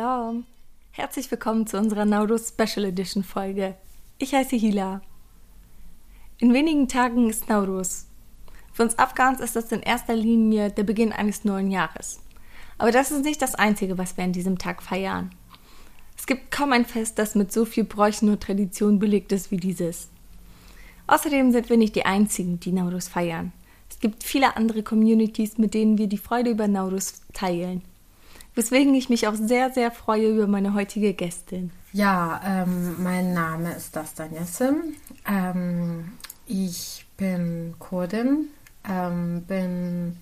Salam. Herzlich willkommen zu unserer Nauruz Special Edition Folge. Ich heiße Hila. In wenigen Tagen ist Nauruz. Für uns Afghans ist das in erster Linie der Beginn eines neuen Jahres. Aber das ist nicht das Einzige, was wir an diesem Tag feiern. Es gibt kaum ein Fest, das mit so viel Bräuchen und Tradition belegt ist wie dieses. Außerdem sind wir nicht die Einzigen, die Nauruz feiern. Es gibt viele andere Communities, mit denen wir die Freude über Nauruz teilen. Weswegen ich mich auch sehr, sehr freue über meine heutige Gästin. Ja, ähm, mein Name ist Dastan Yassim. Ähm, ich bin Kurdin, ähm, bin,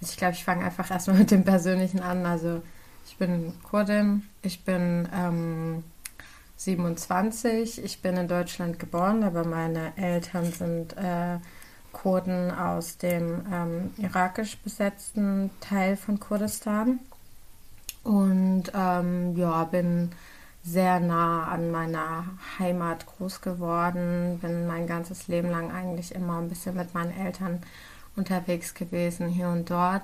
ich glaube, ich fange einfach erstmal mit dem Persönlichen an. Also ich bin Kurdin, ich bin 27, ähm, ich bin in Deutschland geboren, aber meine Eltern sind äh, Kurden aus dem ähm, irakisch besetzten Teil von Kurdistan. Und ähm, ja, bin sehr nah an meiner Heimat groß geworden, bin mein ganzes Leben lang eigentlich immer ein bisschen mit meinen Eltern unterwegs gewesen, hier und dort.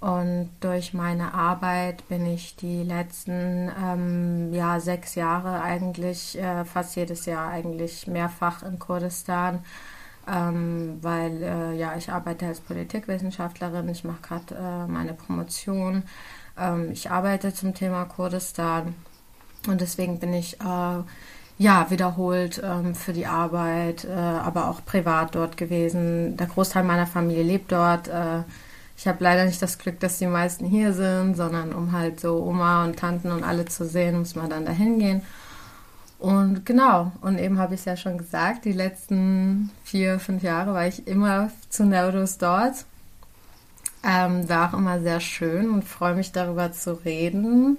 Und durch meine Arbeit bin ich die letzten ähm, ja, sechs Jahre eigentlich, äh, fast jedes Jahr eigentlich mehrfach in Kurdistan, ähm, weil äh, ja, ich arbeite als Politikwissenschaftlerin, ich mache gerade äh, meine Promotion, ähm, ich arbeite zum Thema Kurdistan und deswegen bin ich äh, ja wiederholt ähm, für die Arbeit, äh, aber auch privat dort gewesen. Der Großteil meiner Familie lebt dort. Äh, ich habe leider nicht das Glück, dass die meisten hier sind, sondern um halt so Oma und Tanten und alle zu sehen, muss man dann dahin gehen. Und genau, und eben habe ich es ja schon gesagt, die letzten vier, fünf Jahre war ich immer zu Neurus dort. Ähm, war auch immer sehr schön und freue mich darüber zu reden.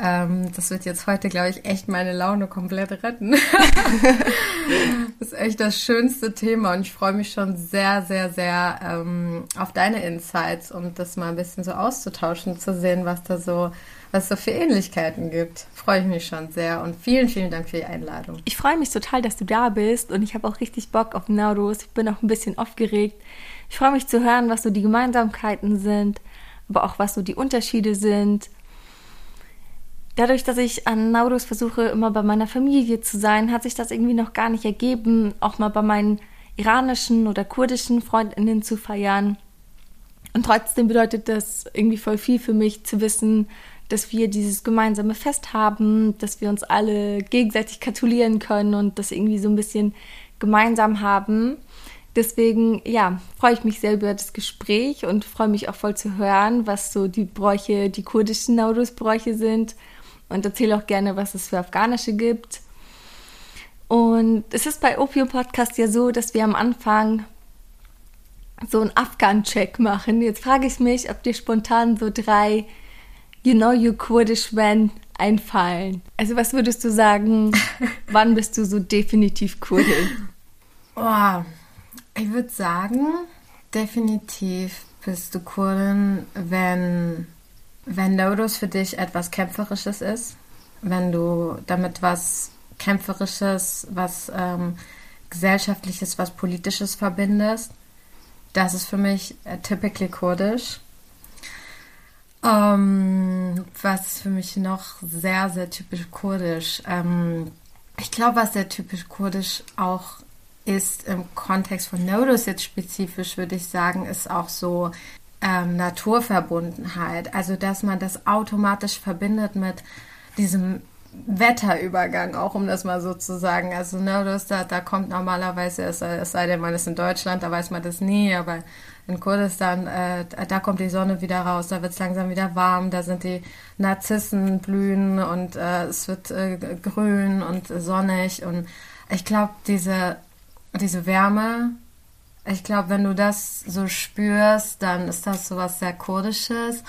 Ähm, das wird jetzt heute, glaube ich, echt meine Laune komplett retten. das ist echt das schönste Thema und ich freue mich schon sehr, sehr, sehr ähm, auf deine Insights und das mal ein bisschen so auszutauschen, zu sehen, was da so, was so für Ähnlichkeiten gibt. Freue ich mich schon sehr und vielen, vielen Dank für die Einladung. Ich freue mich total, dass du da bist und ich habe auch richtig Bock auf Naurus. Ich bin auch ein bisschen aufgeregt. Ich freue mich zu hören, was so die Gemeinsamkeiten sind, aber auch was so die Unterschiede sind dadurch, dass ich an Naurus versuche, immer bei meiner Familie zu sein, hat sich das irgendwie noch gar nicht ergeben, auch mal bei meinen iranischen oder kurdischen Freundinnen zu feiern. Und trotzdem bedeutet das irgendwie voll viel für mich zu wissen, dass wir dieses gemeinsame Fest haben, dass wir uns alle gegenseitig gratulieren können und das irgendwie so ein bisschen gemeinsam haben. Deswegen, ja, freue ich mich sehr über das Gespräch und freue mich auch voll zu hören, was so die Bräuche, die kurdischen Naurus-Bräuche sind und erzähle auch gerne, was es für afghanische gibt. Und es ist bei Opium Podcast ja so, dass wir am Anfang so einen Afghan-Check machen. Jetzt frage ich mich, ob dir spontan so drei You know you Kurdish when einfallen. Also was würdest du sagen, wann bist du so definitiv Kurdin? Oh, ich würde sagen, definitiv bist du Kurdin, wenn wenn Nodus für dich etwas Kämpferisches ist, wenn du damit was Kämpferisches, was ähm, Gesellschaftliches, was Politisches verbindest, das ist für mich äh, typically kurdisch. Ähm, was für mich noch sehr, sehr typisch kurdisch. Ähm, ich glaube, was sehr typisch kurdisch auch ist im Kontext von Nodus jetzt spezifisch, würde ich sagen, ist auch so ähm, Naturverbundenheit. Also, dass man das automatisch verbindet mit diesem Wetterübergang, auch um das mal so zu sagen. Also, das, da, da kommt normalerweise, es, es sei denn, man ist in Deutschland, da weiß man das nie, aber in Kurdistan, äh, da kommt die Sonne wieder raus, da wird es langsam wieder warm, da sind die Narzissen blühen und äh, es wird äh, grün und sonnig und ich glaube, diese, diese Wärme, ich glaube, wenn du das so spürst, dann ist das so was sehr Kurdisches.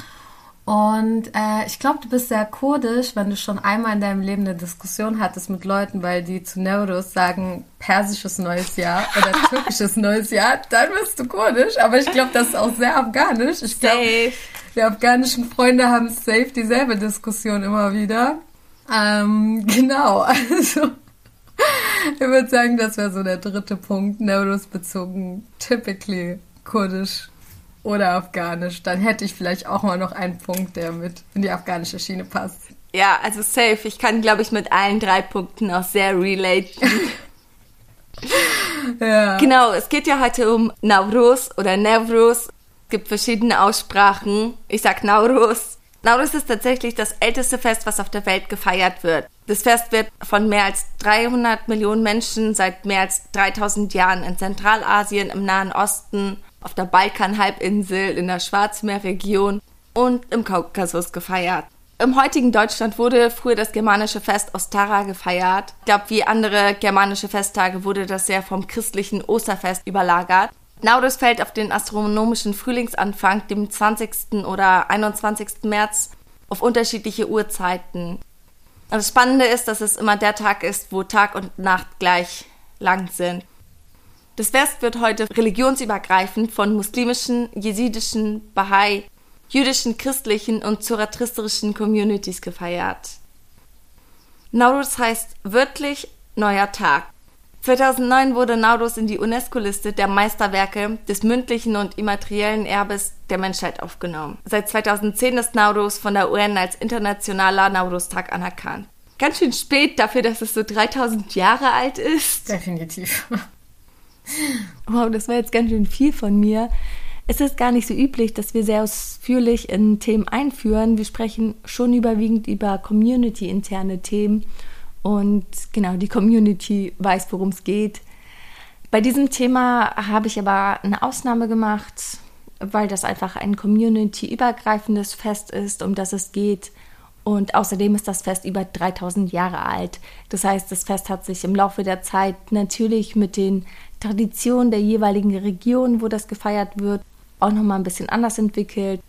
Und äh, ich glaube, du bist sehr kurdisch, wenn du schon einmal in deinem Leben eine Diskussion hattest mit Leuten, weil die zu Neurus sagen persisches neues Jahr oder türkisches neues Jahr, dann bist du kurdisch. Aber ich glaube, das ist auch sehr afghanisch. Ich glaube, die afghanischen Freunde haben safe dieselbe Diskussion immer wieder. Ähm, genau, also ich würde sagen, das wäre so der dritte Punkt, Neurus bezogen, typically kurdisch oder Afghanisch. Dann hätte ich vielleicht auch mal noch einen Punkt, der mit in die afghanische Schiene passt. Ja, also safe. Ich kann, glaube ich, mit allen drei Punkten auch sehr relaten. ja. Genau, es geht ja heute um Nauruz oder Nevruz. Es gibt verschiedene Aussprachen. Ich sag Nauruz. Nauruz ist tatsächlich das älteste Fest, was auf der Welt gefeiert wird. Das Fest wird von mehr als 300 Millionen Menschen seit mehr als 3000 Jahren in Zentralasien, im Nahen Osten, auf der Balkanhalbinsel, in der Schwarzmeerregion und im Kaukasus gefeiert. Im heutigen Deutschland wurde früher das germanische Fest Ostara gefeiert. Ich glaube, wie andere germanische Festtage wurde das sehr vom christlichen Osterfest überlagert. Naurus fällt auf den astronomischen Frühlingsanfang, dem 20. oder 21. März, auf unterschiedliche Uhrzeiten. Das Spannende ist, dass es immer der Tag ist, wo Tag und Nacht gleich lang sind. Das Fest wird heute religionsübergreifend von muslimischen, jesidischen, Bahai, jüdischen, christlichen und zoroastrischen Communities gefeiert. Nauruz heißt wörtlich neuer Tag. 2009 wurde Nauruz in die UNESCO-Liste der Meisterwerke des mündlichen und immateriellen Erbes der Menschheit aufgenommen. Seit 2010 ist Nauruz von der UN als internationaler Nauruz-Tag anerkannt. Ganz schön spät dafür, dass es so 3000 Jahre alt ist. Definitiv. Wow, das war jetzt ganz schön viel von mir. Es ist gar nicht so üblich, dass wir sehr ausführlich in Themen einführen. Wir sprechen schon überwiegend über community-interne Themen und genau, die Community weiß, worum es geht. Bei diesem Thema habe ich aber eine Ausnahme gemacht, weil das einfach ein community-übergreifendes Fest ist, um das es geht. Und außerdem ist das Fest über 3000 Jahre alt. Das heißt, das Fest hat sich im Laufe der Zeit natürlich mit den Traditionen der jeweiligen Region, wo das gefeiert wird, auch nochmal ein bisschen anders entwickelt.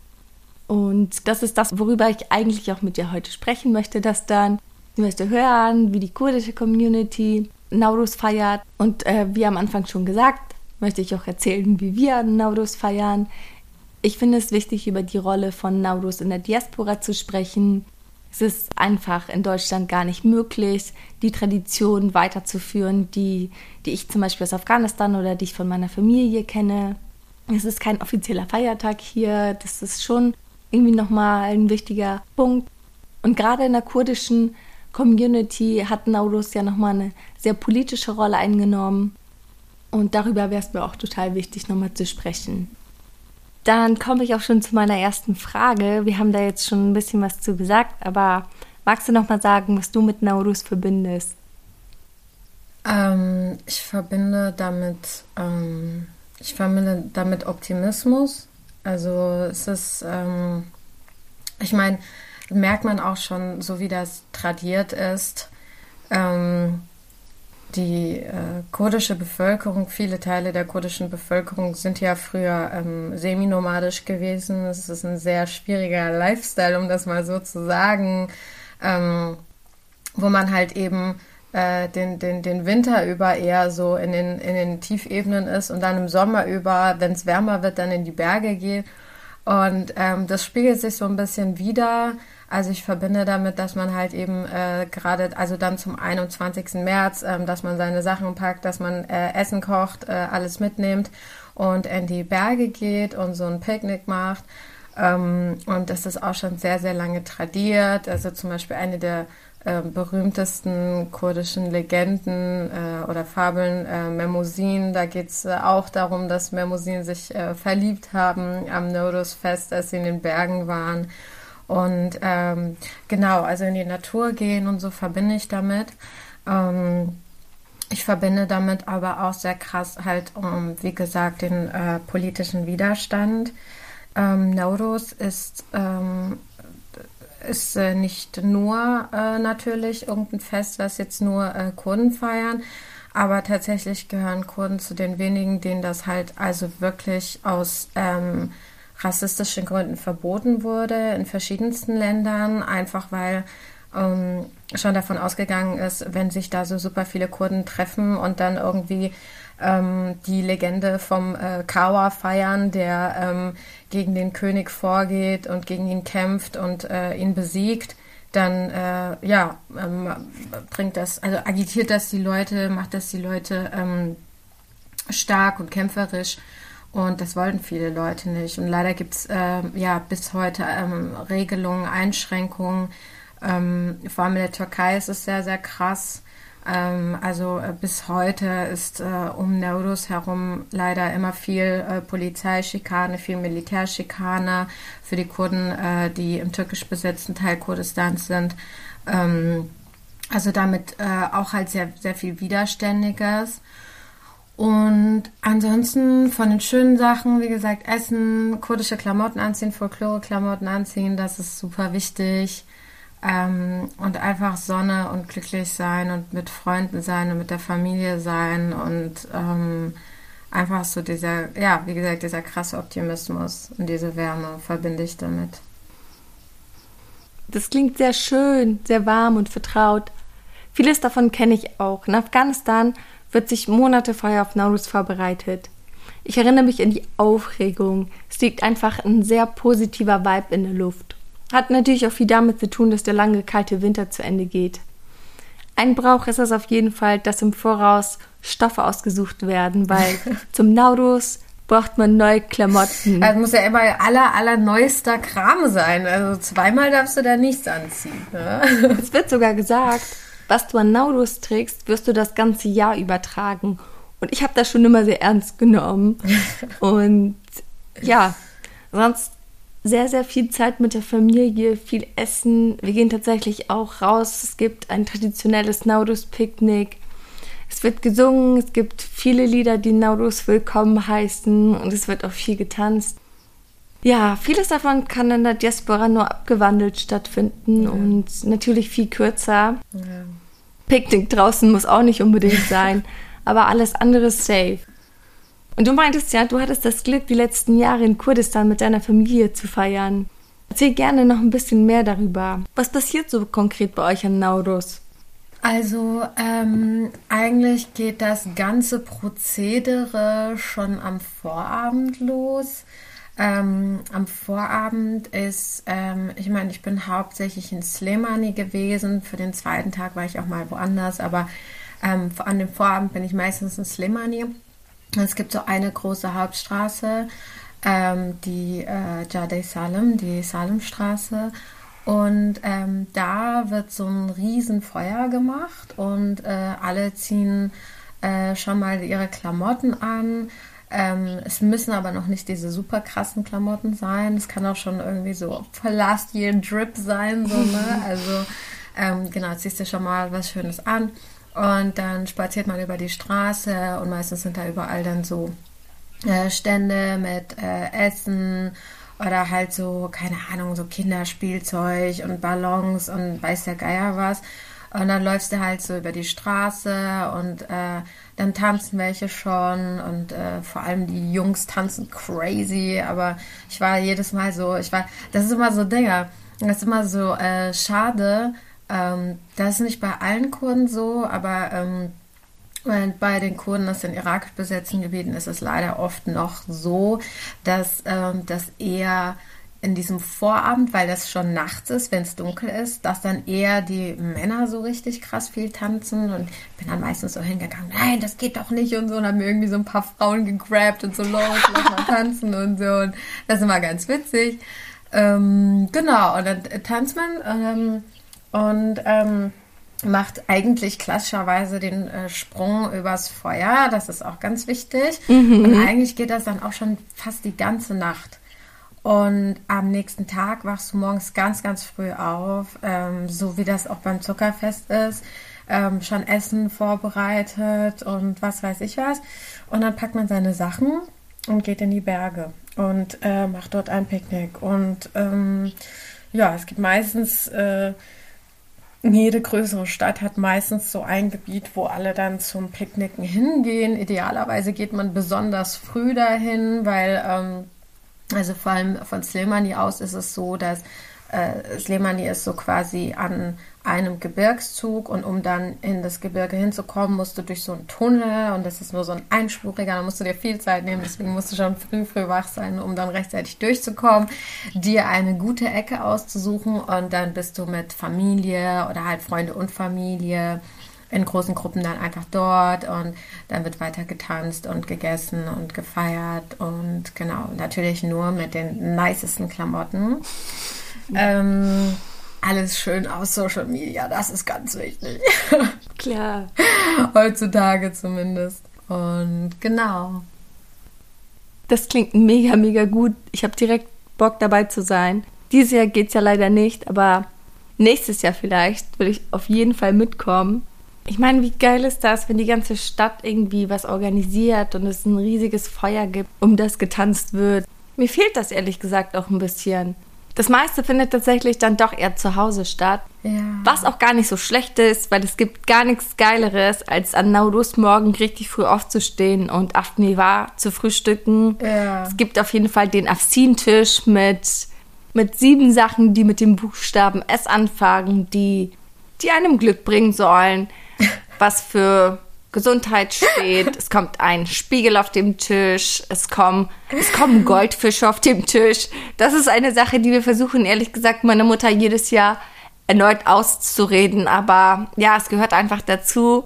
Und das ist das, worüber ich eigentlich auch mit dir heute sprechen möchte, dass dann möchte hören, wie die kurdische Community Nauruz feiert. Und äh, wie am Anfang schon gesagt, möchte ich auch erzählen, wie wir Nauruz feiern. Ich finde es wichtig, über die Rolle von Nauruz in der Diaspora zu sprechen. Es ist einfach in Deutschland gar nicht möglich, die Tradition weiterzuführen, die, die ich zum Beispiel aus Afghanistan oder die ich von meiner Familie kenne. Es ist kein offizieller Feiertag hier. Das ist schon irgendwie nochmal ein wichtiger Punkt. Und gerade in der kurdischen Community hat Nauruz ja nochmal eine sehr politische Rolle eingenommen. Und darüber wäre es mir auch total wichtig, nochmal zu sprechen. Dann komme ich auch schon zu meiner ersten Frage. Wir haben da jetzt schon ein bisschen was zu gesagt, aber magst du nochmal sagen, was du mit Nauruz verbindest? Ähm, ich verbinde damit ähm, ich verbinde damit Optimismus. Also es ist, ähm, ich meine, merkt man auch schon, so wie das tradiert ist, ähm, die äh, kurdische Bevölkerung, viele Teile der kurdischen Bevölkerung sind ja früher ähm, semi-nomadisch gewesen. Es ist ein sehr schwieriger Lifestyle, um das mal so zu sagen, ähm, wo man halt eben äh, den, den, den Winter über eher so in den, in den Tiefebenen ist und dann im Sommer über, wenn es wärmer wird, dann in die Berge geht. Und ähm, das spiegelt sich so ein bisschen wieder. Also ich verbinde damit, dass man halt eben äh, gerade, also dann zum 21. März, ähm, dass man seine Sachen packt, dass man äh, Essen kocht, äh, alles mitnimmt und in die Berge geht und so ein Picknick macht. Ähm, und das ist auch schon sehr, sehr lange tradiert. Also zum Beispiel eine der äh, berühmtesten kurdischen Legenden äh, oder Fabeln äh, Memusin. Da geht es äh, auch darum, dass Memusin sich äh, verliebt haben am Nodus-Fest, als sie in den Bergen waren. Und ähm, genau, also in die Natur gehen und so verbinde ich damit. Ähm, ich verbinde damit aber auch sehr krass halt, um, wie gesagt, den äh, politischen Widerstand. Ähm, Nauruz ist ähm, ist äh, nicht nur äh, natürlich irgendein Fest, was jetzt nur äh, Kurden feiern, aber tatsächlich gehören Kurden zu den wenigen, denen das halt also wirklich aus ähm, rassistischen Gründen verboten wurde in verschiedensten Ländern, einfach weil ähm, schon davon ausgegangen ist, wenn sich da so super viele Kurden treffen und dann irgendwie ähm, die Legende vom äh, Kawa feiern, der ähm, gegen den König vorgeht und gegen ihn kämpft und äh, ihn besiegt, dann äh, ja ähm, bringt das, also agitiert das die Leute, macht das die Leute ähm, stark und kämpferisch Und das wollten viele Leute nicht. Und leider gibt es äh, ja bis heute ähm, Regelungen, Einschränkungen. Ähm, vor allem in der Türkei ist es sehr, sehr krass. Ähm, also äh, bis heute ist äh, um Naurus herum leider immer viel äh, Polizeischikane, viel Militärschikane für die Kurden, äh, die im türkisch besetzten Teil Kurdistans sind. Ähm, also damit äh, auch halt sehr, sehr viel Widerständiges. Und ansonsten von den schönen Sachen, wie gesagt, Essen, kurdische Klamotten anziehen, Folklore-Klamotten anziehen, das ist super wichtig. Ähm, und einfach Sonne und glücklich sein und mit Freunden sein und mit der Familie sein und ähm, einfach so dieser, ja, wie gesagt, dieser krasse Optimismus und diese Wärme verbinde ich damit. Das klingt sehr schön, sehr warm und vertraut. Vieles davon kenne ich auch. In Afghanistan wird sich Monate vorher auf Nauruz vorbereitet. Ich erinnere mich an die Aufregung. Es liegt einfach ein sehr positiver Vibe in der Luft. Hat natürlich auch viel damit zu tun, dass der lange kalte Winter zu Ende geht. Ein Brauch ist es auf jeden Fall, dass im Voraus Stoffe ausgesucht werden, weil zum Naurus braucht man neue Klamotten. Also muss ja immer aller, aller neuester Kram sein. Also zweimal darfst du da nichts anziehen. Ne? Es wird sogar gesagt, was du an Naurus trägst, wirst du das ganze Jahr übertragen. Und ich habe das schon immer sehr ernst genommen. Und ja, sonst sehr, sehr viel Zeit mit der Familie, viel Essen. Wir gehen tatsächlich auch raus. Es gibt ein traditionelles Naurus-Picknick. Es wird gesungen, es gibt viele Lieder, die Naurus willkommen heißen und es wird auch viel getanzt. Ja, vieles davon kann in der Diaspora nur abgewandelt stattfinden ja. und natürlich viel kürzer. Ja. Picknick draußen muss auch nicht unbedingt sein, aber alles andere ist safe. Und du meintest ja, du hattest das Glück, die letzten Jahre in Kurdistan mit deiner Familie zu feiern. Erzähl gerne noch ein bisschen mehr darüber. Was passiert so konkret bei euch an Naurus? Also ähm, eigentlich geht das ganze Prozedere schon am Vorabend los. Ähm, am Vorabend ist, ähm, ich meine, ich bin hauptsächlich in Slemani gewesen. Für den zweiten Tag war ich auch mal woanders, aber ähm, an dem Vorabend bin ich meistens in Slemani. Es gibt so eine große Hauptstraße, ähm, die äh, Jadeh Salem, die Salemstraße. Und ähm, da wird so ein Riesenfeuer gemacht und äh, alle ziehen äh, schon mal ihre Klamotten an. Ähm, es müssen aber noch nicht diese super krassen Klamotten sein. Es kann auch schon irgendwie so Last Year Drip sein, so, ne? Also, ähm, genau, ziehst du schon mal was Schönes an. Und dann spaziert man über die Straße und meistens sind da überall dann so äh, Stände mit äh, Essen oder halt so, keine Ahnung, so Kinderspielzeug und Ballons und weiß der Geier was. Und dann läufst du halt so über die Straße und äh, dann tanzen welche schon und äh, vor allem die Jungs tanzen crazy. Aber ich war jedes Mal so, ich war, das ist immer so Dinger, das ist immer so äh, schade, ähm, das ist nicht bei allen Kurden so, aber ähm, bei den Kurden aus den irakisch besetzten Gebieten ist es leider oft noch so, dass ähm, das eher in diesem Vorabend, weil das schon nachts ist, wenn es dunkel ist, dass dann eher die Männer so richtig krass viel tanzen und bin dann meistens so hingegangen, nein, das geht doch nicht und so und haben irgendwie so ein paar Frauen gegrabt und so los, lass mal tanzen und so und das ist immer ganz witzig. Ähm, genau, und dann tanzt man ähm, und ähm, macht eigentlich klassischerweise den äh, Sprung übers Feuer. Das ist auch ganz wichtig. Mhm. Und eigentlich geht das dann auch schon fast die ganze Nacht. Und am nächsten Tag wachst du morgens ganz, ganz früh auf, ähm, so wie das auch beim Zuckerfest ist. Ähm, schon Essen vorbereitet und was weiß ich was. Und dann packt man seine Sachen und geht in die Berge und äh, macht dort ein Picknick. Und ähm, ja, es gibt meistens äh, jede größere Stadt hat meistens so ein Gebiet, wo alle dann zum Picknicken hingehen. Idealerweise geht man besonders früh dahin, weil, ähm, also vor allem von Slimani aus ist es so, dass äh, Slemani ist so quasi an einem Gebirgszug und um dann in das Gebirge hinzukommen, musst du durch so einen Tunnel und das ist nur so ein einspuriger, da musst du dir viel Zeit nehmen, deswegen musst du schon früh, früh wach sein, um dann rechtzeitig durchzukommen, dir eine gute Ecke auszusuchen und dann bist du mit Familie oder halt Freunde und Familie in großen Gruppen dann einfach dort und dann wird weiter getanzt und gegessen und gefeiert und genau, natürlich nur mit den nicesten Klamotten. Ähm, alles schön aus Social Media, das ist ganz wichtig. Klar. Heutzutage zumindest. Und genau. Das klingt mega, mega gut. Ich habe direkt Bock dabei zu sein. Dieses Jahr geht es ja leider nicht, aber nächstes Jahr vielleicht will ich auf jeden Fall mitkommen. Ich meine, wie geil ist das, wenn die ganze Stadt irgendwie was organisiert und es ein riesiges Feuer gibt, um das getanzt wird. Mir fehlt das ehrlich gesagt auch ein bisschen. Das meiste findet tatsächlich dann doch eher zu Hause statt. Ja. Was auch gar nicht so schlecht ist, weil es gibt gar nichts Geileres, als an Naurus morgen richtig früh aufzustehen und Afniva zu frühstücken. Ja. Es gibt auf jeden Fall den Afsin-Tisch mit, mit sieben Sachen, die mit dem Buchstaben S anfangen, die, die einem Glück bringen sollen. Was für Gesundheit steht. Es kommt ein Spiegel auf dem Tisch. Es kommen, es kommen Goldfische auf dem Tisch. Das ist eine Sache, die wir versuchen, ehrlich gesagt, meiner Mutter jedes Jahr erneut auszureden. Aber ja, es gehört einfach dazu.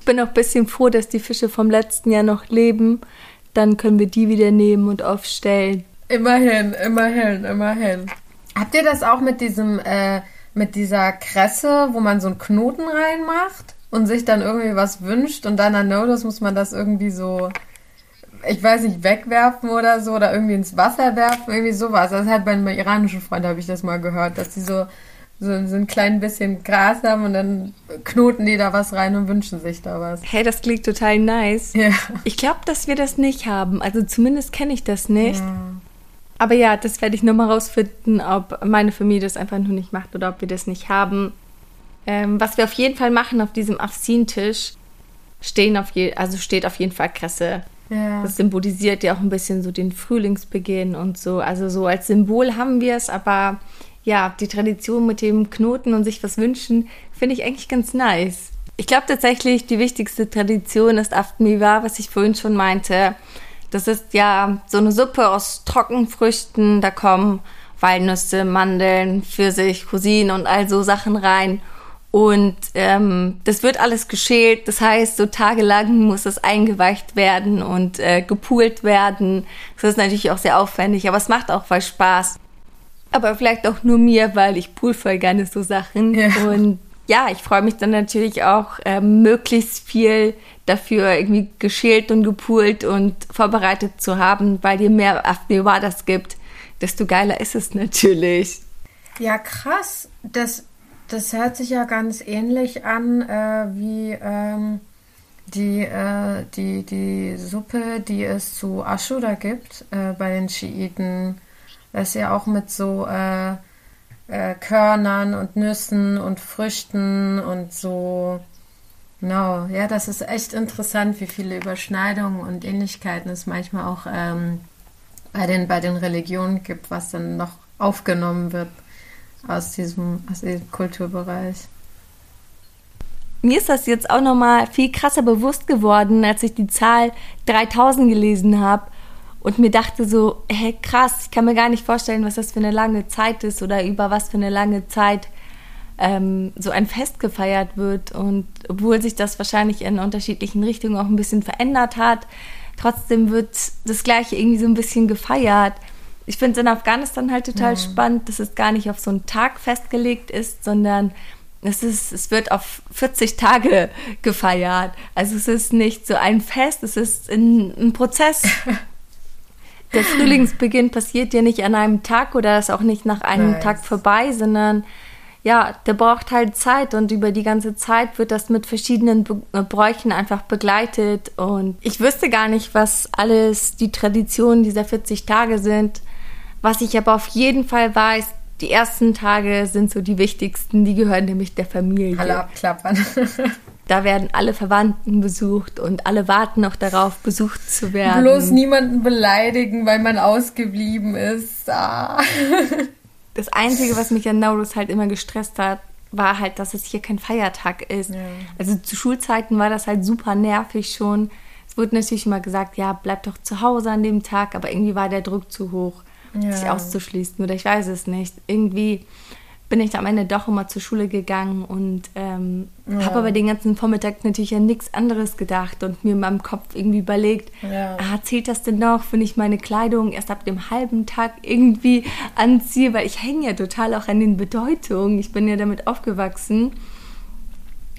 Ich bin auch ein bisschen froh, dass die Fische vom letzten Jahr noch leben. Dann können wir die wieder nehmen und aufstellen. Immerhin, immerhin, immerhin. Habt ihr das auch mit diesem, äh, mit dieser Kresse, wo man so einen Knoten reinmacht? Und sich dann irgendwie was wünscht und dann an Notice muss man das irgendwie so, ich weiß nicht, wegwerfen oder so oder irgendwie ins Wasser werfen, irgendwie sowas. Das hat bei meinem iranischen Freund, habe ich das mal gehört, dass die so, so, so ein klein bisschen Gras haben und dann knoten die da was rein und wünschen sich da was. Hey, das klingt total nice. Ja. Ich glaube, dass wir das nicht haben. Also zumindest kenne ich das nicht. Ja. Aber ja, das werde ich nochmal rausfinden, ob meine Familie das einfach nur nicht macht oder ob wir das nicht haben. Ähm, was wir auf jeden Fall machen auf diesem Afsin-Tisch, stehen auf je also steht auf jeden Fall Kresse. Ja. Das symbolisiert ja auch ein bisschen so den Frühlingsbeginn und so. Also so als Symbol haben wir es, aber ja, die Tradition mit dem Knoten und sich was wünschen, finde ich eigentlich ganz nice. Ich glaube tatsächlich, die wichtigste Tradition ist Aftmiwa, was ich vorhin schon meinte. Das ist ja so eine Suppe aus Trockenfrüchten. Da kommen Walnüsse, Mandeln, Pfirsich, Rosinen und all so Sachen rein. Und ähm, das wird alles geschält. Das heißt, so tagelang muss es eingeweicht werden und äh, gepoolt werden. Das ist natürlich auch sehr aufwendig, aber es macht auch voll Spaß. Aber vielleicht auch nur mir, weil ich pool voll gerne so Sachen. Ja. Und ja, ich freue mich dann natürlich auch, ähm, möglichst viel dafür irgendwie geschält und gepoolt und vorbereitet zu haben, weil je mehr Afneva das gibt, desto geiler ist es natürlich. Ja, krass. Das das hört sich ja ganz ähnlich an äh, wie ähm, die, äh, die, die Suppe, die es zu Ashura gibt äh, bei den Schiiten. Das ist ja auch mit so äh, äh, Körnern und Nüssen und Früchten und so. Genau, ja, das ist echt interessant, wie viele Überschneidungen und Ähnlichkeiten es manchmal auch ähm, bei, den, bei den Religionen gibt, was dann noch aufgenommen wird aus diesem, aus diesem Kulturbereich. Mir ist das jetzt auch nochmal viel krasser bewusst geworden, als ich die Zahl 3000 gelesen habe und mir dachte so, hey krass, ich kann mir gar nicht vorstellen, was das für eine lange Zeit ist oder über was für eine lange Zeit ähm, so ein Fest gefeiert wird. Und obwohl sich das wahrscheinlich in unterschiedlichen Richtungen auch ein bisschen verändert hat, trotzdem wird das Gleiche irgendwie so ein bisschen gefeiert ich finde es in Afghanistan halt total ja. spannend, dass es gar nicht auf so einen Tag festgelegt ist, sondern es, ist, es wird auf 40 Tage gefeiert. Also es ist nicht so ein Fest, es ist ein, ein Prozess. Der Frühlingsbeginn passiert ja nicht an einem Tag oder ist auch nicht nach einem nice. Tag vorbei, sondern ja, der braucht halt Zeit und über die ganze Zeit wird das mit verschiedenen Be äh, Bräuchen einfach begleitet und ich wüsste gar nicht, was alles die Traditionen dieser 40 Tage sind. Was ich aber auf jeden Fall weiß, die ersten Tage sind so die wichtigsten, die gehören nämlich der Familie. Alle abklappern. Da werden alle Verwandten besucht und alle warten noch darauf, besucht zu werden. Bloß niemanden beleidigen, weil man ausgeblieben ist. Ah. Das Einzige, was mich an Naurus halt immer gestresst hat, war halt, dass es hier kein Feiertag ist. Ja. Also zu Schulzeiten war das halt super nervig schon. Es wurde natürlich immer gesagt, ja, bleib doch zu Hause an dem Tag, aber irgendwie war der Druck zu hoch ja. sich auszuschließen oder ich weiß es nicht. Irgendwie bin ich am Ende doch immer zur Schule gegangen und ähm, ja. habe aber den ganzen Vormittag natürlich an nichts anderes gedacht und mir in meinem Kopf irgendwie überlegt, ja. ah, zählt das denn noch, wenn ich meine Kleidung erst ab dem halben Tag irgendwie anziehe, weil ich hänge ja total auch an den Bedeutungen. Ich bin ja damit aufgewachsen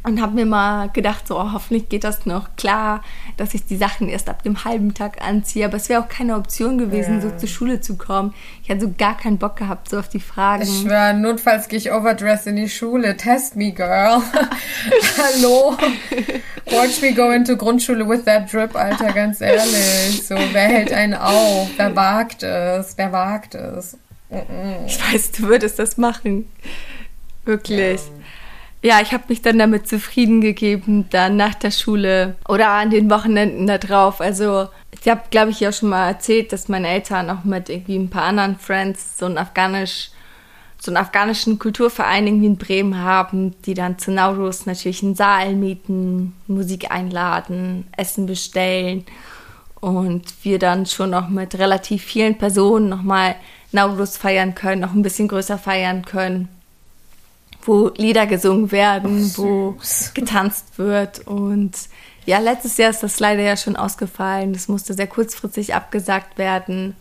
und habe mir mal gedacht, so oh, hoffentlich geht das noch klar, dass ich die Sachen erst ab dem halben Tag anziehe. Aber es wäre auch keine Option gewesen, ja. so zur Schule zu kommen. Ich hatte so gar keinen Bock gehabt, so auf die Fragen. Ich schwöre, notfalls gehe ich overdressed in die Schule. Test me, girl. Hallo. Watch me go into Grundschule with that drip, Alter, ganz ehrlich. So, wer hält einen auf? Wer wagt es? Wer wagt es? Ich weiß, du würdest das machen. Wirklich. Ja ja, ich habe mich dann damit zufrieden gegeben, dann nach der Schule oder an den Wochenenden da drauf. Also ich habe, glaube ich, auch schon mal erzählt, dass meine Eltern auch mit irgendwie ein paar anderen Friends so einen afghanisch so einen afghanischen Kulturverein irgendwie in Bremen haben, die dann zu Naurus natürlich einen Saal mieten, Musik einladen, Essen bestellen und wir dann schon noch mit relativ vielen Personen nochmal Naurus feiern können, noch ein bisschen größer feiern können wo Lieder gesungen werden, oh, wo getanzt wird. Und ja, letztes Jahr ist das leider ja schon ausgefallen. Das musste sehr kurzfristig abgesagt werden.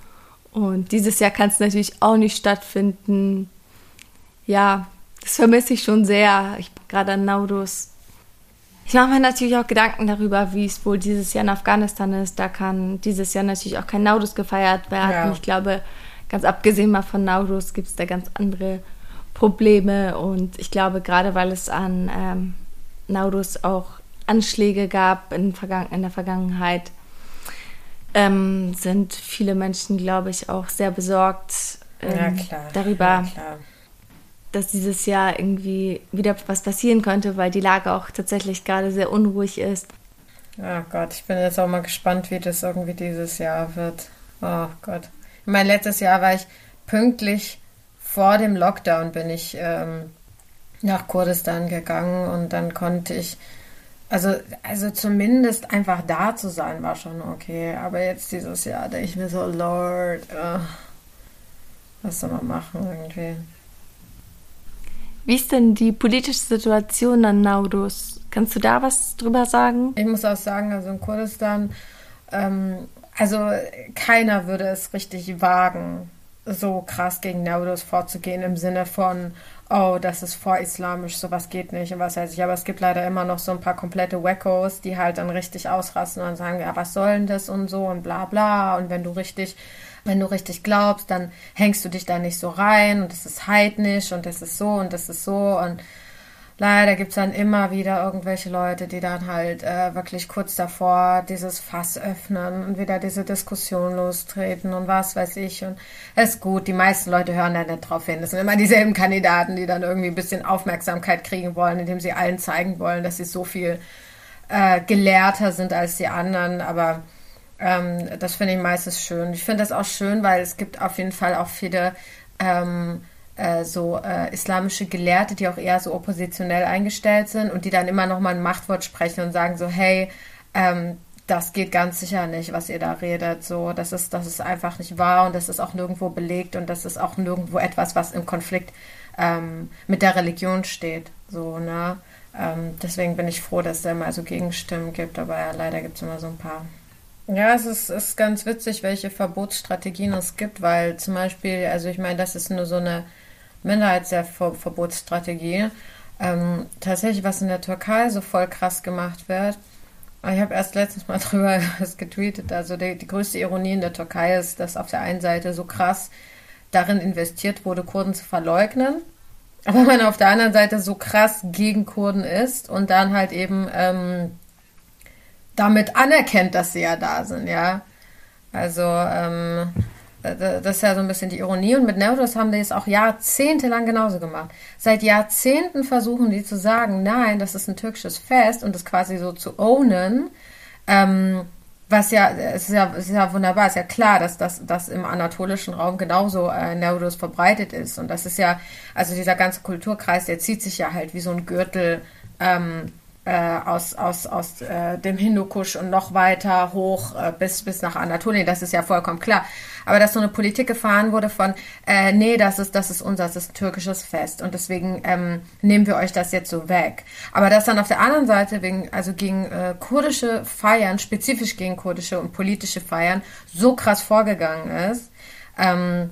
Und dieses Jahr kann es natürlich auch nicht stattfinden. Ja, das vermisse ich schon sehr. Ich bin gerade an Naurus. Ich mache mir natürlich auch Gedanken darüber, wie es wohl dieses Jahr in Afghanistan ist. Da kann dieses Jahr natürlich auch kein Naurus gefeiert werden. Ja. Ich glaube, ganz abgesehen mal von Naurus gibt es da ganz andere Probleme und ich glaube, gerade weil es an ähm, Naurus auch Anschläge gab in, Vergangen in der Vergangenheit, ähm, sind viele Menschen, glaube ich, auch sehr besorgt ähm, ja, darüber, ja, dass dieses Jahr irgendwie wieder was passieren könnte, weil die Lage auch tatsächlich gerade sehr unruhig ist. Oh Gott, ich bin jetzt auch mal gespannt, wie das irgendwie dieses Jahr wird. Oh Gott. Mein letztes Jahr war ich pünktlich vor dem Lockdown bin ich ähm, nach Kurdistan gegangen und dann konnte ich, also, also zumindest einfach da zu sein, war schon okay. Aber jetzt dieses Jahr denke ich mir so, Lord, uh, was soll man machen irgendwie? Wie ist denn die politische Situation an Naurus? Kannst du da was drüber sagen? Ich muss auch sagen, also in Kurdistan, ähm, also keiner würde es richtig wagen, so krass gegen Naurus vorzugehen im Sinne von, oh, das ist vorislamisch, sowas geht nicht und was weiß ich. Aber es gibt leider immer noch so ein paar komplette Wackos, die halt dann richtig ausrasten und sagen, ja, was soll denn das und so und bla bla. Und wenn du richtig, wenn du richtig glaubst, dann hängst du dich da nicht so rein und das ist heidnisch und das ist so und das ist so und leider gibt es dann immer wieder irgendwelche Leute, die dann halt äh, wirklich kurz davor dieses Fass öffnen und wieder diese Diskussion lostreten und was weiß ich. Und es ist gut, die meisten Leute hören da nicht drauf hin. Das sind immer dieselben Kandidaten, die dann irgendwie ein bisschen Aufmerksamkeit kriegen wollen, indem sie allen zeigen wollen, dass sie so viel äh, gelehrter sind als die anderen. Aber ähm, das finde ich meistens schön. Ich finde das auch schön, weil es gibt auf jeden Fall auch viele ähm, äh, so äh, islamische Gelehrte, die auch eher so oppositionell eingestellt sind und die dann immer noch mal ein Machtwort sprechen und sagen so, hey, ähm, das geht ganz sicher nicht, was ihr da redet. So, das ist, das ist einfach nicht wahr und das ist auch nirgendwo belegt und das ist auch nirgendwo etwas, was im Konflikt ähm, mit der Religion steht. So, ne? Ähm, deswegen bin ich froh, dass es da immer so Gegenstimmen gibt, aber ja, leider gibt es immer so ein paar. Ja, es ist, ist ganz witzig, welche Verbotsstrategien es gibt, weil zum Beispiel, also ich meine, das ist nur so eine Minderheitsverbotsstrategie. Ähm, tatsächlich, was in der Türkei so voll krass gemacht wird. Ich habe erst letztens mal drüber was getweetet. Also die, die größte Ironie in der Türkei ist, dass auf der einen Seite so krass darin investiert wurde, Kurden zu verleugnen. Aber man auf der anderen Seite so krass gegen Kurden ist und dann halt eben ähm, damit anerkennt, dass sie ja da sind, ja. Also ähm, das ist ja so ein bisschen die Ironie. Und mit Neuros haben die es auch jahrzehntelang genauso gemacht. Seit Jahrzehnten versuchen die zu sagen, nein, das ist ein türkisches Fest und das quasi so zu ownen. Ähm, was ja, es ja, es ist ja wunderbar, es ist ja klar, dass das, das im anatolischen Raum genauso äh, Neuros verbreitet ist. Und das ist ja, also dieser ganze Kulturkreis, der zieht sich ja halt wie so ein Gürtel ähm, äh, aus, aus, aus äh, dem Hindukusch und noch weiter hoch äh, bis, bis nach Anatolien. Das ist ja vollkommen klar. Aber dass so eine Politik gefahren wurde von, äh, nee, das ist, das ist unser, das ist ein türkisches Fest und deswegen ähm, nehmen wir euch das jetzt so weg. Aber dass dann auf der anderen Seite wegen, also gegen äh, kurdische Feiern, spezifisch gegen kurdische und politische Feiern, so krass vorgegangen ist, ähm,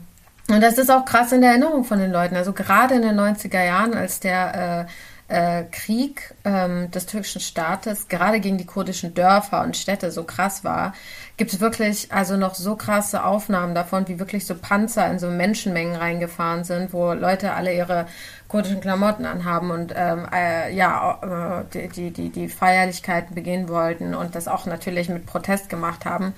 und das ist auch krass in der Erinnerung von den Leuten. Also gerade in den 90er Jahren, als der äh, äh, Krieg ähm, des türkischen Staates gerade gegen die kurdischen Dörfer und Städte so krass war, gibt es wirklich also noch so krasse Aufnahmen davon, wie wirklich so Panzer in so Menschenmengen reingefahren sind, wo Leute alle ihre kurdischen Klamotten anhaben und ähm, äh, ja äh, die, die, die, Feierlichkeiten begehen wollten und das auch natürlich mit Protest gemacht haben.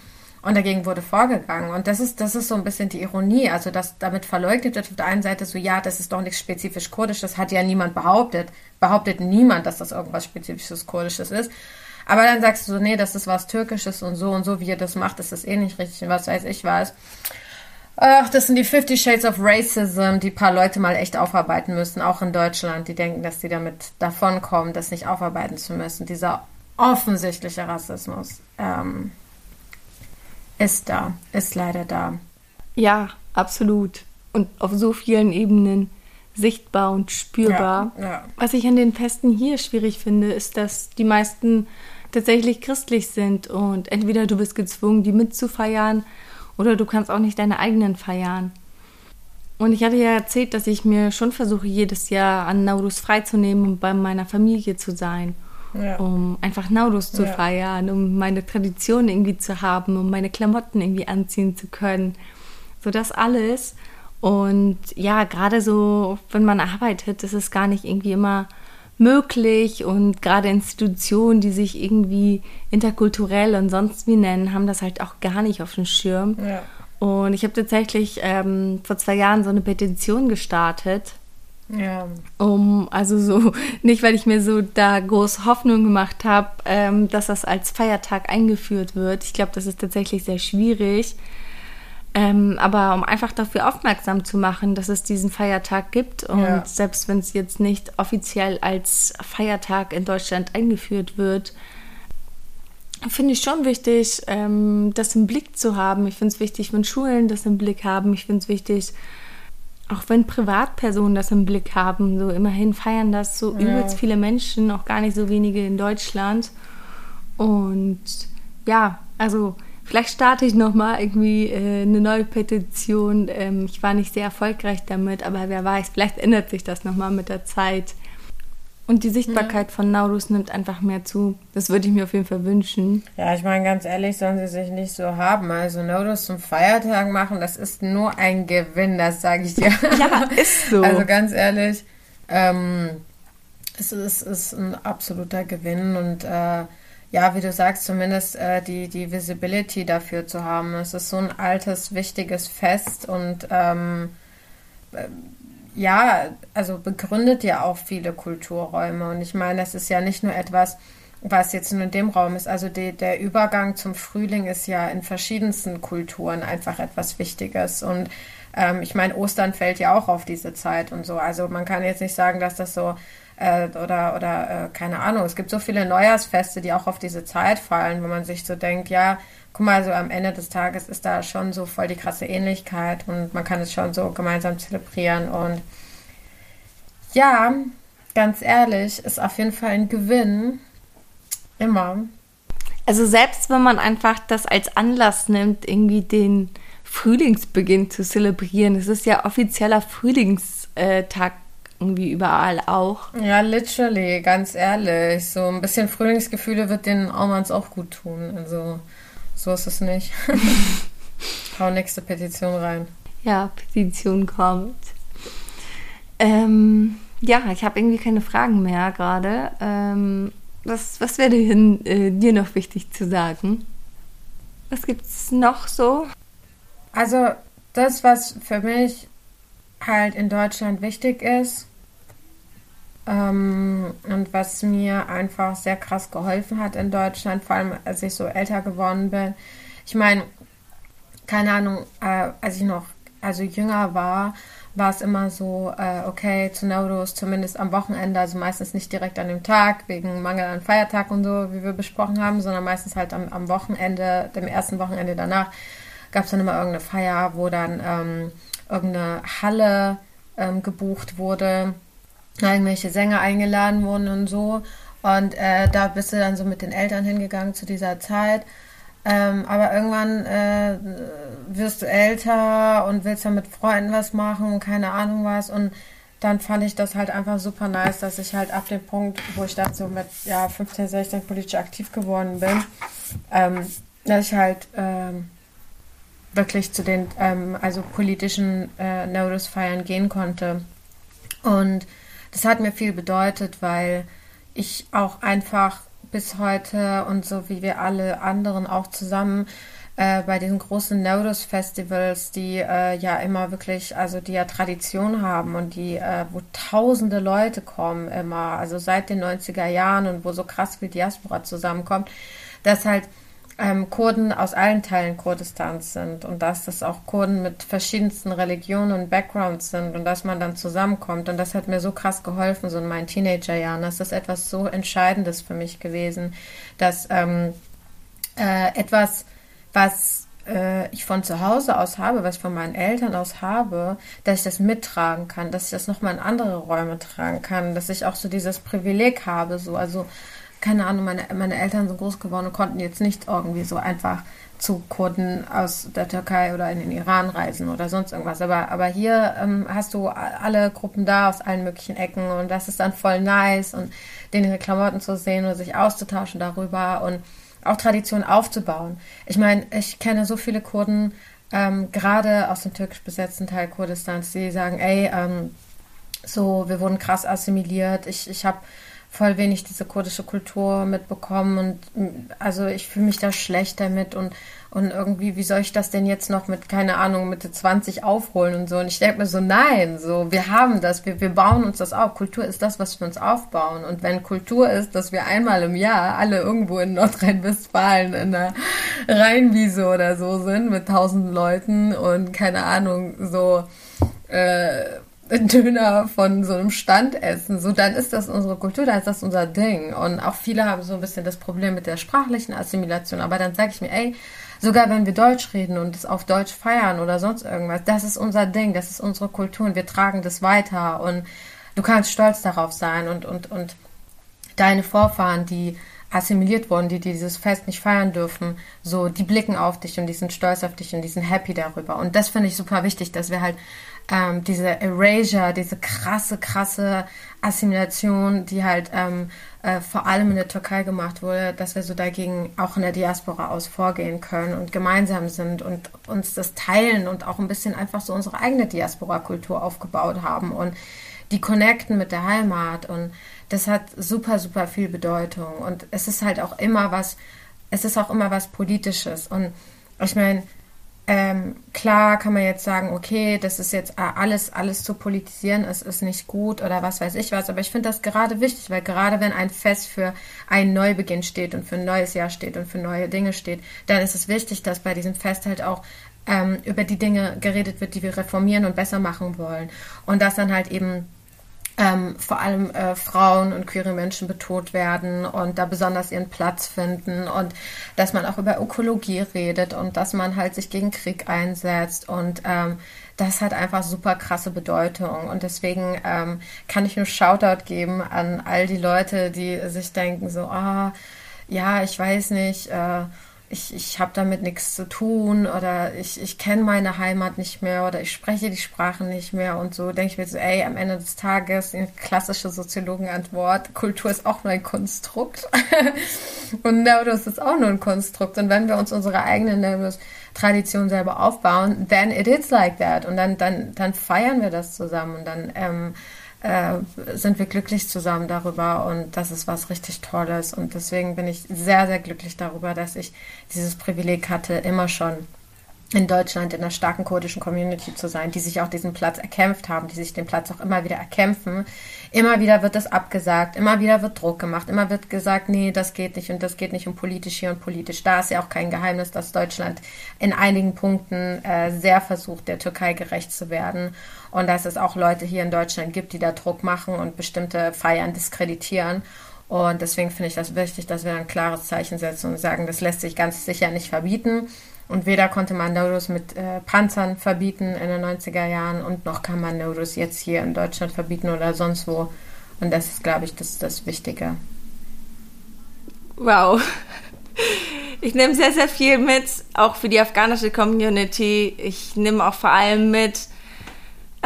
Und dagegen wurde vorgegangen. Und das ist, das ist so ein bisschen die Ironie. Also, dass damit verleugnet wird auf der einen Seite so, ja, das ist doch nichts spezifisch kurdisch. Das hat ja niemand behauptet. Behauptet niemand, dass das irgendwas spezifisches kurdisches ist. Aber dann sagst du so, nee, das ist was Türkisches und so und so, wie ihr das macht, ist das eh nicht richtig und was weiß ich was. Ach, das sind die 50 Shades of Racism, die paar Leute mal echt aufarbeiten müssen, auch in Deutschland. Die denken, dass die damit davonkommen, das nicht aufarbeiten zu müssen. Dieser offensichtliche Rassismus. Ähm, ist da, ist leider da. Ja, absolut. Und auf so vielen Ebenen sichtbar und spürbar. Ja, ja. Was ich an den Festen hier schwierig finde, ist, dass die meisten tatsächlich christlich sind und entweder du bist gezwungen, die mitzufeiern oder du kannst auch nicht deine eigenen feiern. Und ich hatte ja erzählt, dass ich mir schon versuche, jedes Jahr an Naurus freizunehmen, um bei meiner Familie zu sein ja. um einfach Naurus zu ja. feiern, um meine Tradition irgendwie zu haben, um meine Klamotten irgendwie anziehen zu können. So das alles. Und ja, gerade so, wenn man arbeitet, ist es gar nicht irgendwie immer möglich und gerade Institutionen, die sich irgendwie interkulturell und sonst wie nennen, haben das halt auch gar nicht auf dem Schirm. Ja. Und ich habe tatsächlich ähm, vor zwei Jahren so eine Petition gestartet, ja. Um, also so, nicht weil ich mir so da groß Hoffnung gemacht habe, ähm, dass das als Feiertag eingeführt wird. Ich glaube, das ist tatsächlich sehr schwierig. Ähm, aber um einfach dafür aufmerksam zu machen, dass es diesen Feiertag gibt und ja. selbst wenn es jetzt nicht offiziell als Feiertag in Deutschland eingeführt wird, finde ich schon wichtig, ähm, das im Blick zu haben. Ich finde es wichtig, wenn Schulen das im Blick haben. Ich finde es wichtig, auch wenn Privatpersonen das im Blick haben, so immerhin feiern das so ja. übelst viele Menschen, auch gar nicht so wenige in Deutschland. Und ja, also vielleicht starte ich nochmal irgendwie äh, eine neue Petition. Ähm, ich war nicht sehr erfolgreich damit, aber wer weiß, vielleicht ändert sich das nochmal mit der Zeit. Und die Sichtbarkeit ja. von Naurus nimmt einfach mehr zu. Das würde ich mir auf jeden Fall wünschen. Ja, ich meine, ganz ehrlich, sollen sie sich nicht so haben. Also Naurus zum Feiertag machen, das ist nur ein Gewinn, das sage ich dir. Ja, ist so. Also ganz ehrlich, ähm, es ist, ist ein absoluter Gewinn und äh, ja, wie du sagst, zumindest äh, die, die Visibility dafür zu haben. Es ist so ein altes, wichtiges Fest und ähm, ja, also begründet ja auch viele Kulturräume. Und ich meine, das ist ja nicht nur etwas, was jetzt nur in dem Raum ist. Also die, der Übergang zum Frühling ist ja in verschiedensten Kulturen einfach etwas Wichtiges. Und ähm, ich meine, Ostern fällt ja auch auf diese Zeit und so. Also man kann jetzt nicht sagen, dass das so äh, oder oder äh, keine Ahnung. Es gibt so viele Neujahrsfeste, die auch auf diese Zeit fallen, wo man sich so denkt, ja, guck mal, so am Ende des Tages ist da schon so voll die krasse Ähnlichkeit und man kann es schon so gemeinsam zelebrieren. Und ja, ganz ehrlich, ist auf jeden Fall ein Gewinn. Immer. Also selbst wenn man einfach das als Anlass nimmt, irgendwie den Frühlingsbeginn zu zelebrieren, es ist ja offizieller Frühlingstag irgendwie überall auch. Ja, literally, ganz ehrlich. So ein bisschen Frühlingsgefühle wird den Aumans auch gut tun. Also so ist es nicht. Hau nächste Petition rein. Ja, Petition kommt. Ähm, ja, ich habe irgendwie keine Fragen mehr gerade. Ähm, was, was wäre äh, dir noch wichtig zu sagen? Was gibt es noch so? Also, das, was für mich halt in Deutschland wichtig ist ähm, und was mir einfach sehr krass geholfen hat in Deutschland, vor allem als ich so älter geworden bin. Ich meine, keine Ahnung, äh, als ich noch also jünger war, war es immer so, äh, okay, zu Naudos zumindest am Wochenende, also meistens nicht direkt an dem Tag, wegen Mangel an Feiertag und so, wie wir besprochen haben, sondern meistens halt am, am Wochenende, dem ersten Wochenende danach, gab es dann immer irgendeine Feier, wo dann ähm, irgendeine Halle ähm, gebucht wurde, irgendwelche Sänger eingeladen wurden und so. Und äh, da bist du dann so mit den Eltern hingegangen zu dieser Zeit. Ähm, aber irgendwann äh, wirst du älter und willst dann mit Freunden was machen und keine Ahnung was. Und dann fand ich das halt einfach super nice, dass ich halt ab dem Punkt, wo ich dann so mit ja, 15, 16 politisch aktiv geworden bin, ähm, dass ich halt ähm, wirklich zu den ähm, also politischen äh, Notice-Feiern gehen konnte. Und das hat mir viel bedeutet, weil ich auch einfach bis heute und so wie wir alle anderen auch zusammen äh, bei diesen großen Notice-Festivals, die äh, ja immer wirklich, also die ja Tradition haben und die, äh, wo tausende Leute kommen immer, also seit den 90er Jahren und wo so krass viel Diaspora zusammenkommt, dass halt ähm, Kurden aus allen Teilen Kurdistans sind und dass das auch Kurden mit verschiedensten Religionen und Backgrounds sind und dass man dann zusammenkommt. Und das hat mir so krass geholfen, so in meinen Teenagerjahren. Das ist etwas so Entscheidendes für mich gewesen, dass ähm, äh, etwas, was äh, ich von zu Hause aus habe, was ich von meinen Eltern aus habe, dass ich das mittragen kann, dass ich das nochmal in andere Räume tragen kann, dass ich auch so dieses Privileg habe, so, also keine Ahnung, meine, meine Eltern sind groß geworden und konnten jetzt nicht irgendwie so einfach zu Kurden aus der Türkei oder in den Iran reisen oder sonst irgendwas. Aber, aber hier ähm, hast du alle Gruppen da aus allen möglichen Ecken und das ist dann voll nice und denen ihre Klamotten zu sehen und sich auszutauschen darüber und auch Tradition aufzubauen. Ich meine, ich kenne so viele Kurden, ähm, gerade aus dem türkisch besetzten Teil Kurdistans, die sagen, ey, ähm, so, wir wurden krass assimiliert. Ich, ich habe voll wenig diese kurdische Kultur mitbekommen und also ich fühle mich da schlecht damit und und irgendwie, wie soll ich das denn jetzt noch mit, keine Ahnung, Mitte 20 aufholen und so? Und ich denke mir so, nein, so, wir haben das, wir, wir bauen uns das auf. Kultur ist das, was wir uns aufbauen. Und wenn Kultur ist, dass wir einmal im Jahr alle irgendwo in Nordrhein-Westfalen in einer Rheinwiese oder so sind mit tausend Leuten und keine Ahnung, so, äh, Döner von so einem Stand essen, so dann ist das unsere Kultur, dann ist das unser Ding. Und auch viele haben so ein bisschen das Problem mit der sprachlichen Assimilation. Aber dann sage ich mir, ey, sogar wenn wir Deutsch reden und es auf Deutsch feiern oder sonst irgendwas, das ist unser Ding, das ist unsere Kultur und wir tragen das weiter. Und du kannst stolz darauf sein und, und, und deine Vorfahren, die assimiliert wurden, die, die dieses Fest nicht feiern dürfen, so, die blicken auf dich und die sind stolz auf dich und die sind happy darüber. Und das finde ich super wichtig, dass wir halt ähm, diese Erasure, diese krasse, krasse Assimilation, die halt ähm, äh, vor allem in der Türkei gemacht wurde, dass wir so dagegen auch in der Diaspora aus vorgehen können und gemeinsam sind und uns das teilen und auch ein bisschen einfach so unsere eigene Diaspora-Kultur aufgebaut haben und die connecten mit der Heimat und das hat super, super viel Bedeutung. Und es ist halt auch immer was, es ist auch immer was Politisches. Und ich meine, ähm, klar kann man jetzt sagen, okay, das ist jetzt alles, alles zu politisieren, es ist nicht gut oder was weiß ich was, aber ich finde das gerade wichtig, weil gerade wenn ein Fest für einen Neubeginn steht und für ein neues Jahr steht und für neue Dinge steht, dann ist es wichtig, dass bei diesem Fest halt auch ähm, über die Dinge geredet wird, die wir reformieren und besser machen wollen. Und dass dann halt eben ähm, vor allem äh, Frauen und queere Menschen betont werden und da besonders ihren Platz finden und dass man auch über Ökologie redet und dass man halt sich gegen Krieg einsetzt und ähm, das hat einfach super krasse Bedeutung und deswegen ähm, kann ich nur Shoutout geben an all die Leute, die sich denken so, ah, ja, ich weiß nicht, äh, ich, ich habe damit nichts zu tun oder ich, ich kenne meine Heimat nicht mehr oder ich spreche die Sprache nicht mehr und so denke ich mir so, ey, am Ende des Tages, eine klassische Soziologenantwort, Kultur ist auch nur ein Konstrukt. Und Nervus ist auch nur ein Konstrukt. Und wenn wir uns unsere eigene Nervus-Tradition selber aufbauen, then it is like that. Und dann, dann, dann feiern wir das zusammen. Und dann ähm, äh, sind wir glücklich zusammen darüber und das ist was richtig Tolles. Und deswegen bin ich sehr, sehr glücklich darüber, dass ich dieses Privileg hatte, immer schon in Deutschland in einer starken kurdischen Community zu sein, die sich auch diesen Platz erkämpft haben, die sich den Platz auch immer wieder erkämpfen. Immer wieder wird das abgesagt, immer wieder wird Druck gemacht, immer wird gesagt, nee, das geht nicht und das geht nicht um politisch hier und politisch da. Ist ja auch kein Geheimnis, dass Deutschland in einigen Punkten äh, sehr versucht, der Türkei gerecht zu werden und dass es auch Leute hier in Deutschland gibt, die da Druck machen und bestimmte Feiern diskreditieren. Und deswegen finde ich das wichtig, dass wir ein klares Zeichen setzen und sagen, das lässt sich ganz sicher nicht verbieten. Und weder konnte man Nowruz mit äh, Panzern verbieten in den 90er Jahren und noch kann man Nowruz jetzt hier in Deutschland verbieten oder sonst wo. Und das ist, glaube ich, das, das Wichtige. Wow. Ich nehme sehr, sehr viel mit, auch für die afghanische Community. Ich nehme auch vor allem mit,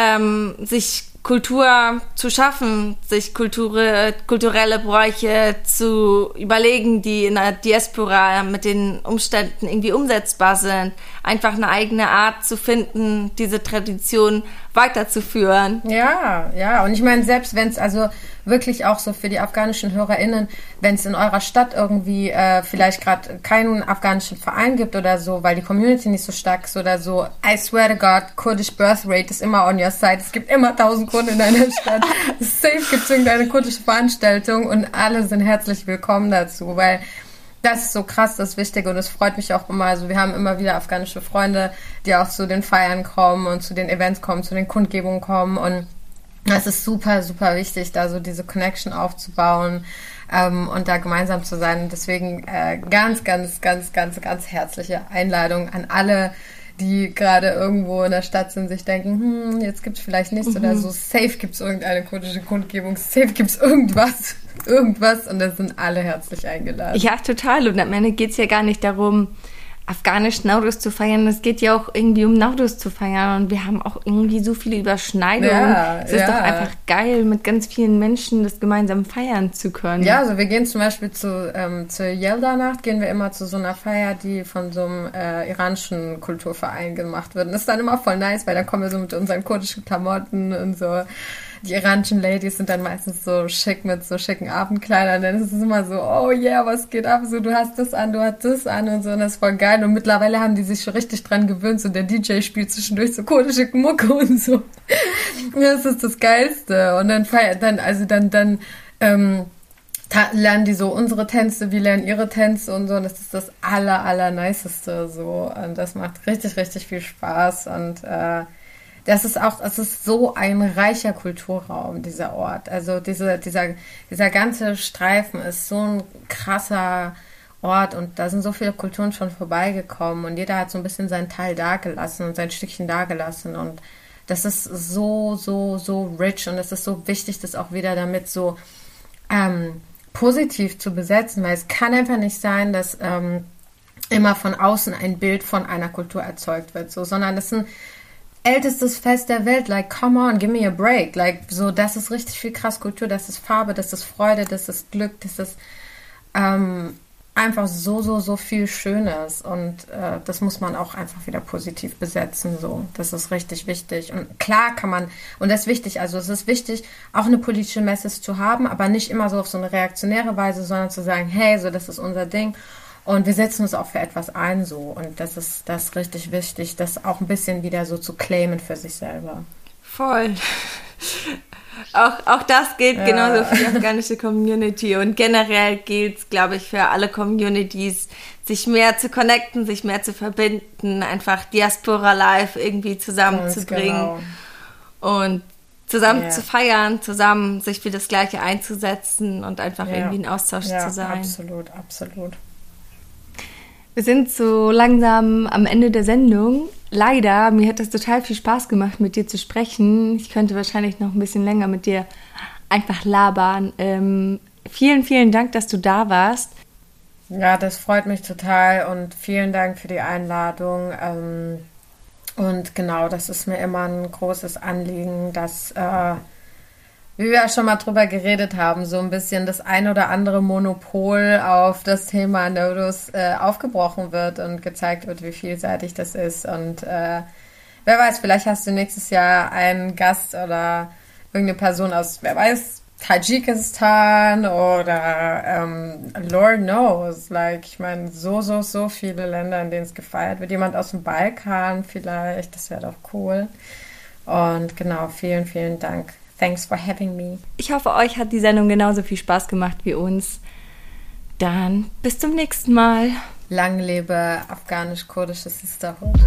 ähm, sich Kultur zu schaffen, sich Kultur, kulturelle Bräuche zu überlegen, die in der Diaspora mit den Umständen irgendwie umsetzbar sind. Einfach eine eigene Art zu finden, diese Tradition weiterzuführen. Ja, ja. Und ich meine, selbst wenn es also wirklich auch so für die afghanischen HörerInnen, wenn es in eurer Stadt irgendwie äh, vielleicht gerade keinen afghanischen Verein gibt oder so, weil die Community nicht so stark ist oder so, I swear to God, Kurdish Birth Rate ist immer on your side. Es gibt immer tausend Kurden in einer Stadt. Safe gibt es irgendeine kurdische Veranstaltung und alle sind herzlich willkommen dazu, weil das ist so krass, das Wichtige und es freut mich auch immer. Also wir haben immer wieder afghanische Freunde, die auch zu den Feiern kommen und zu den Events kommen, zu den Kundgebungen kommen und es ist super, super wichtig, da so diese Connection aufzubauen ähm, und da gemeinsam zu sein. Deswegen äh, ganz, ganz, ganz, ganz, ganz herzliche Einladung an alle, die gerade irgendwo in der Stadt sind, sich denken, hm, jetzt gibt es vielleicht nichts mhm. oder so. Safe gibt es irgendeine kurdische Kundgebung, safe gibt es irgendwas, irgendwas und da sind alle herzlich eingeladen. Ja, total. Und am Ende geht es ja gar nicht darum, afghanisch Nauruz zu feiern. Es geht ja auch irgendwie um Nauruz zu feiern und wir haben auch irgendwie so viele Überschneidungen. Ja, es ist ja. doch einfach geil, mit ganz vielen Menschen das gemeinsam feiern zu können. Ja, also wir gehen zum Beispiel zu, ähm, zur Yelda-Nacht, gehen wir immer zu so einer Feier, die von so einem äh, iranischen Kulturverein gemacht wird. Und das ist dann immer voll nice, weil dann kommen wir so mit unseren kurdischen Klamotten und so die iranischen Ladies sind dann meistens so schick mit so schicken Abendkleidern. Dann ist es immer so, oh yeah, was geht ab? So, du hast das an, du hast das an und so. Und das ist voll geil. Und mittlerweile haben die sich schon richtig dran gewöhnt. So, der DJ spielt zwischendurch so kurdische Mucke und so. Das ist das Geilste. Und dann feiert, dann, also dann, dann, ähm, lernen die so unsere Tänze, wir lernen ihre Tänze und so. Und das ist das aller, aller niceste so. Und das macht richtig, richtig viel Spaß. Und äh, das ist auch, es ist so ein reicher Kulturraum, dieser Ort. Also diese, dieser, dieser ganze Streifen ist so ein krasser Ort und da sind so viele Kulturen schon vorbeigekommen und jeder hat so ein bisschen seinen Teil dagelassen und sein Stückchen dagelassen und das ist so, so, so rich und es ist so wichtig, das auch wieder damit so ähm, positiv zu besetzen, weil es kann einfach nicht sein, dass ähm, immer von außen ein Bild von einer Kultur erzeugt wird, so, sondern das sind ältestes Fest der Welt. Like, come on, give me a break. Like, so, das ist richtig viel krass Kultur, das ist Farbe, das ist Freude, das ist Glück, das ist ähm, einfach so, so, so viel Schönes. Und äh, das muss man auch einfach wieder positiv besetzen. So, das ist richtig wichtig. Und klar kann man, und das ist wichtig, also es ist wichtig, auch eine politische Message zu haben, aber nicht immer so auf so eine reaktionäre Weise, sondern zu sagen, hey, so, das ist unser Ding. Und wir setzen uns auch für etwas ein so. Und das ist das ist richtig wichtig, das auch ein bisschen wieder so zu claimen für sich selber. Voll. Auch, auch das gilt ja. genauso für die afghanische Community. Und generell gilt es, glaube ich, für alle Communities, sich mehr zu connecten, sich mehr zu verbinden, einfach Diaspora Life irgendwie zusammenzubringen genau. und zusammen ja. zu feiern, zusammen sich für das Gleiche einzusetzen und einfach ja. irgendwie in Austausch zu sein. Absolut, absolut. Wir sind so langsam am Ende der Sendung. Leider, mir hat das total viel Spaß gemacht, mit dir zu sprechen. Ich könnte wahrscheinlich noch ein bisschen länger mit dir einfach labern. Ähm, vielen, vielen Dank, dass du da warst. Ja, das freut mich total und vielen Dank für die Einladung. Ähm, und genau, das ist mir immer ein großes Anliegen, dass äh, wie wir ja schon mal drüber geredet haben, so ein bisschen das ein oder andere Monopol auf das Thema Nodus äh, aufgebrochen wird und gezeigt wird, wie vielseitig das ist. Und äh, wer weiß, vielleicht hast du nächstes Jahr einen Gast oder irgendeine Person aus, wer weiß, Tadschikistan oder ähm, Lord knows, like, ich meine, so, so, so viele Länder, in denen es gefeiert wird. Jemand aus dem Balkan vielleicht, das wäre doch cool. Und genau, vielen, vielen Dank Thanks for having me. Ich hoffe, euch hat die Sendung genauso viel Spaß gemacht wie uns. Dann bis zum nächsten Mal. Lang lebe afghanisch-kurdische Sisterhood.